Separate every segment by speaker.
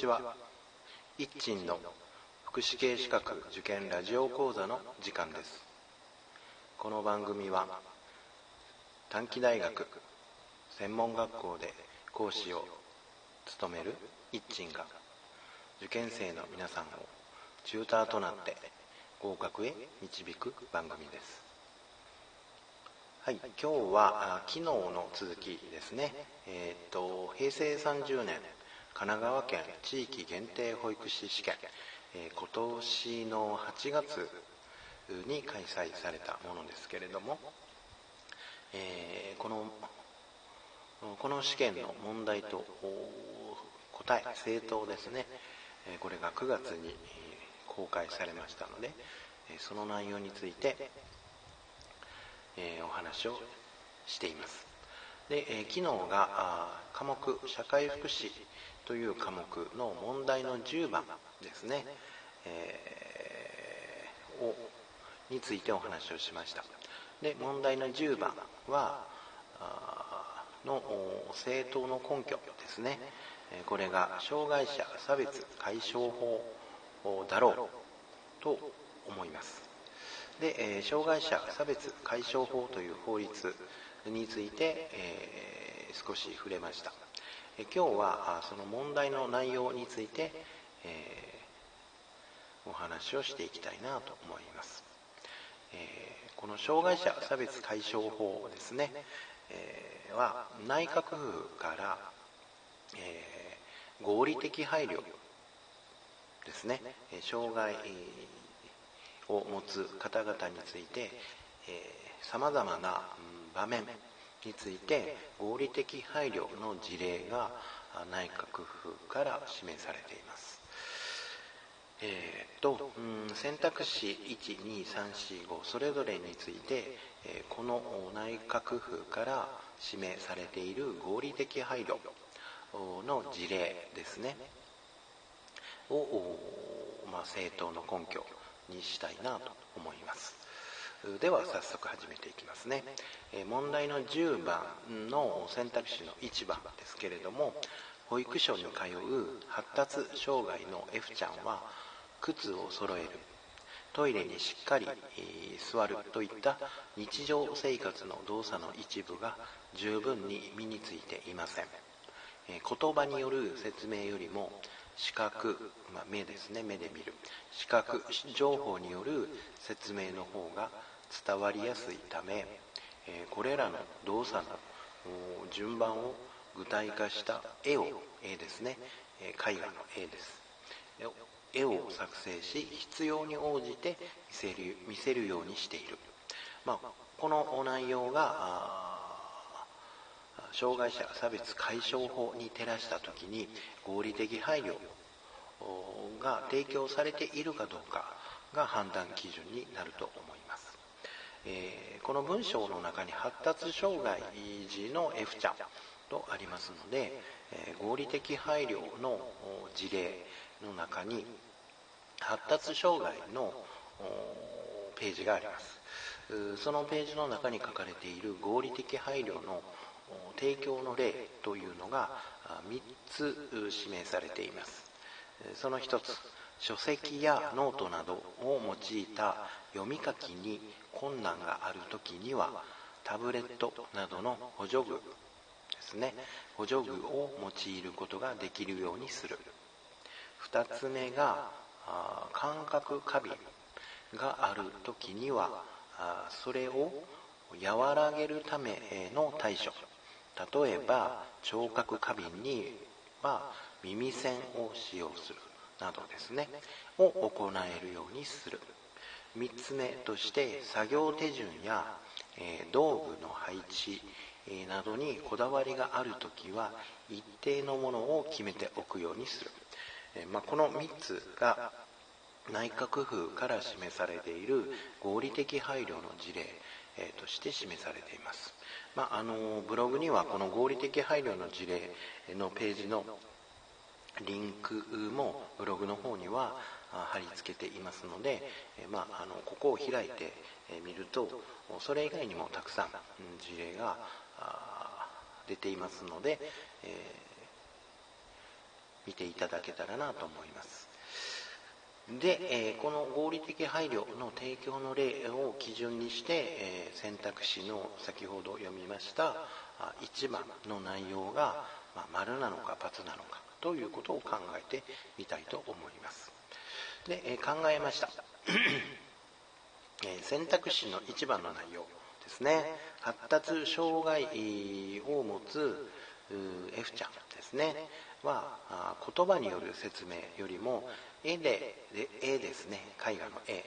Speaker 1: ちは一鎮の福祉系資格受験ラジオ講座の時間です。この番組は短期大学専門学校で講師を務める一鎮が受験生の皆さんをチューターとなって合格へ導く番組です。はい、今日は昨日の続きですね、えーと、平成30年神奈川県地域限定保育士試験、えー、今年の8月に開催されたものですけれども、えー、このこの試験の問題と答え正答ですね。これが9月に公開されましたのでその内容についてえー、お話をしています。で、えー、昨日が科目社会福祉という科目の問題の10番ですね、えー、をについてお話をしました。で問題の10番はの正当の根拠ですね。これが障害者差別解消法だろうと思います。で、障害者差別解消法という法律について、えー、少し触れました、え今日はその問題の内容について、えー、お話をしていきたいなと思います、えー、この障害者差別解消法ですね、えは内閣府から、え合理的配慮ですね。障害を持つ方々についてさまざまな場面について合理的配慮の事例が内閣府から示されています。えーと、うん、選択肢12345それぞれについて、えー、この内閣府から示されている合理的配慮の事例ですねを、まあ、政党の根拠にしたいなと思いますでは早速始めていきますね。問題の10番の選択肢の1番ですけれども保育所に通う発達障害の F ちゃんは靴を揃える。トイレにしっかり座るといった日常生活の動作の一部が十分に身についていません。言葉による説明よりも視覚、まあ、目ですね。目で見る。視覚情報による説明の方が伝わりやすいため、えこれらの動作の順番を具体化した絵を絵ですね絵画の絵です。絵を作成し必要に応じて見せる見せるようにしている、まあ、この内容が障害者差別解消法に照らした時に合理的配慮が提供されているかどうかが判断基準になると思います、えー、この文章の中に発達障害児の F ちゃんとありますので、えー、合理的配慮の事例の中に発達障害のページがあります。そのページの中に書かれている合理的配慮の提供の例というのが3つ示されています。その1つ書籍やノートなどを用いた読み書きに困難がある時にはタブレットなどの補助具ですね。補助具を用いることができるようにする。2つ目が感覚過敏がある時にはそれを和らげるための対処。例えば聴覚過敏には耳栓を使用するなどですね。を行えるようにする。3つ目として作業手順や、え、道具の配置、などにこだわりがある時は一定のものを決めておくようにする、え、まあ、この3つが内閣府から示されている合理的配慮の事例、えとして示されています。まあ、あのブログにはこの合理的配慮の事例のページのリンクもブログの方には貼り付けていますので、まあ、あのここを開いてみるとそれ以外にもたくさん事例が出ていますので、え見ていただけたらなと思います。で、えこの合理的配慮の提供の例を基準にして、え選択肢の先ほど読みました1番の内容が、ま丸なのか×なのかということを考えてみたいと思います。で、え考えました。え選択肢の1番の内容ですね。発達障害を持つ F ちゃんですね。は言葉による説明よりも絵で絵ですね。絵画の絵。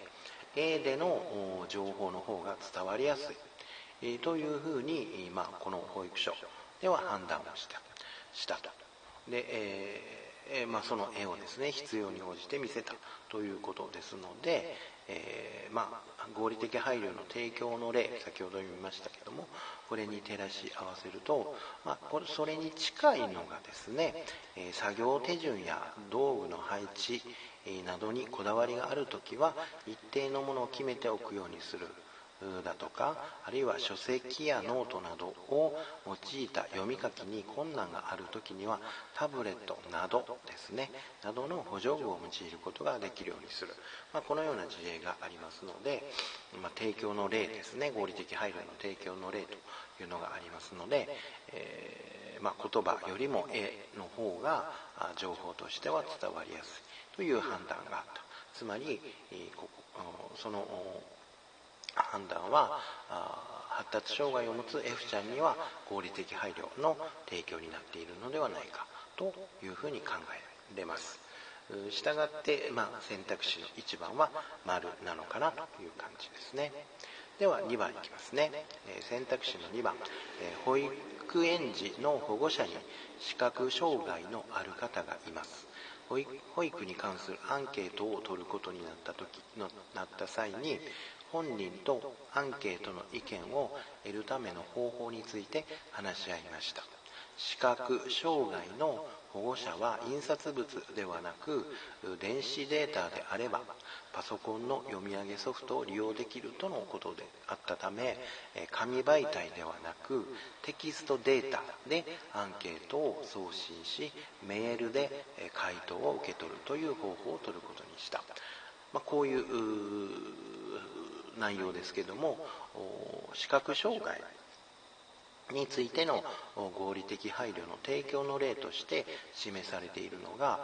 Speaker 1: 絵での情報の方が伝わりやすい。というふうに、まあ、この保育所では判断をした。したと。で、ええーまあ、その絵をですね必要に応じて見せたということですので、えー、まあ、合理的配慮の提供の例先ほど読みましたけどもこれに照らし合わせると、まあ、これそれに近いのがですね、え、作業手順や道具の配置、などにこだわりがある時は一定のものを決めておくようにする。だとかあるいは書籍やノートなどを用いた読み書きに困難がある時にはタブレットなどですねなどの補助具を用いることができるようにする、まあ、このような事例がありますので、まあ、提供の例ですね合理的配慮の提供の例というのがありますので、えー、まあ、言葉よりも絵の方が情報としては伝わりやすいという判断があった。つまりその判断は発達障害を持つ F ちゃんには合理的配慮の提供になっているのではないかというふうに考えれます。したがって、まあ、選択肢の1番は丸なのかなという感じですね。では2番いきますね。選択肢の2番。保育園児の保護者に視覚障害のある方がいます。保育に関するアンケートを取ることになった時のなった際に本人とアンケートの意見を得るための方法について話し合いました。視覚障害の保護者は印刷物ではなく電子データであればパソコンの読み上げソフトを利用できるとのことであったため紙媒体ではなくテキストデータでアンケートを送信しメールで回答を受け取るという方法を取ることにした、まあ、こういう内容ですけども視覚障害についての合理的配慮の提供の例として示されているのが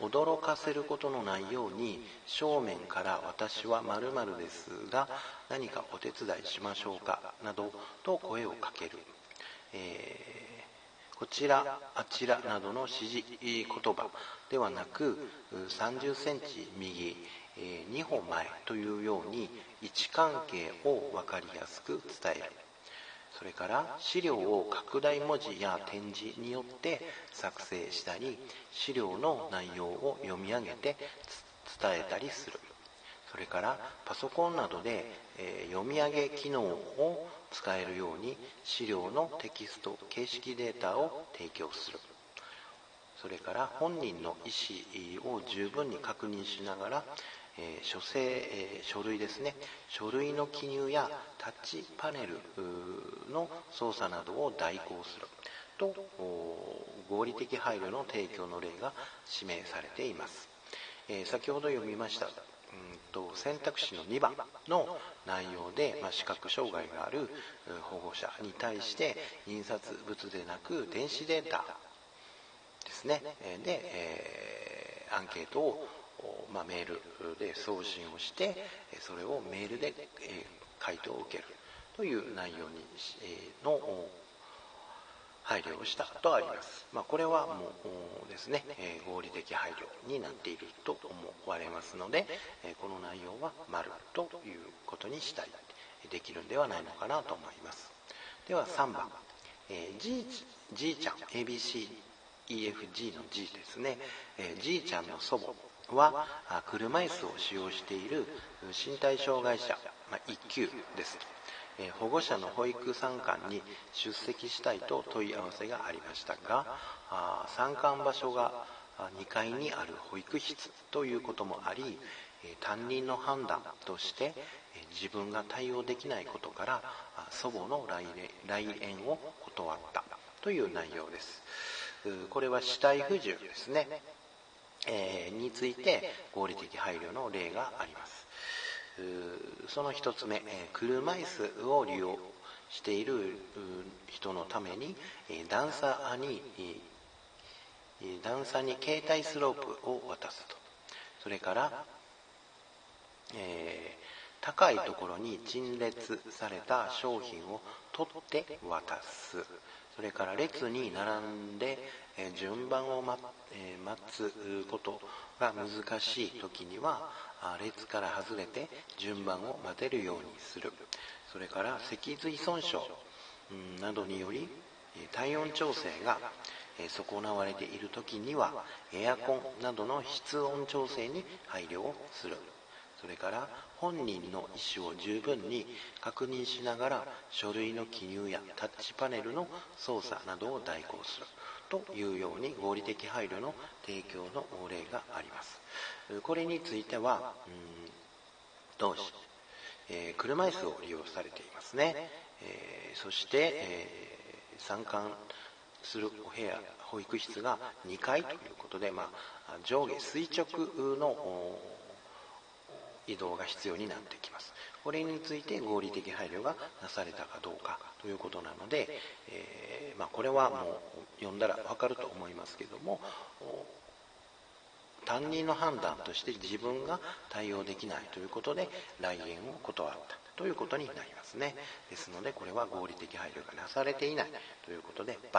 Speaker 1: 驚かせることのないように正面から私は〇〇ですが何かお手伝いしましょうかなどと声をかける、えーこちらあちらなどの指示言葉ではなく30センチ右2歩前というように位置関係を分かりやすく伝える。それから資料を拡大文字や展示によって作成したり資料の内容を読み上げて伝えたりする。それからパソコンなどで、え読み上げ機能を使えるように資料のテキスト形式データを提供する。それから本人の意思を十分に確認しながら、え、書生、え、書類ですね。書類の記入やタッチパネルの操作などを代行する。と合理的配慮の提供の例が指名されています、え、先ほど読みましたんと選択肢の2番の内容で、まあ、視覚障害がある保護者に対して印刷物でなく電子データですね。で、えー、アンケートを、まあ、メールで送信をしてそれをメールで、え、回答を受けるという内容に、の配慮をしたとあります。まあ、これはもうですね、えー、合理的配慮になっていると思われますので、えー、この内容は丸ということにしたりできるんではないのかなと思います。では3番、えー、G, G ちゃん。ABCEFG の G ですね、えー、G ちゃんの祖母は車椅子を使用している身体障害者、まあ、1級です。と。保護者の保育参観に出席したいと問い合わせがありましたが参観場所が2階にある保育室ということもあり担任の判断として自分が対応できないことから祖母の来園を断ったという内容ですこれは死体不自由ですね、えー、について合理的配慮の例がありますその一つ目車椅子を利用している人のために段差に段差に携帯スロープを渡すと。それから、えー、高いところに陳列された商品を取って渡す。それから列に並んで、順番を,、待つことが難しい時には列から外れて順番を待てるようにする。それから脊髄損傷などにより体温調整が損なわれている時にはエアコンなどの室温調整に配慮をする。それから本人の意思を十分に確認しながら書類の記入やタッチパネルの操作などを代行する。というように合理的配慮の提供の例があります。これについては同志、えー、車椅子を利用されていますね、えー、そして、えー、参観するお部屋保育室が2階ということで、まあ、上下垂直の移動が必要になってきます。これについて合理的配慮がなされたかどうかということなので、えー、まあ、これはもう読んだら分かると思いますけども担任の判断として自分が対応できないということで来園を断ったということになりますね。ですのでこれは合理的配慮がなされていないということで×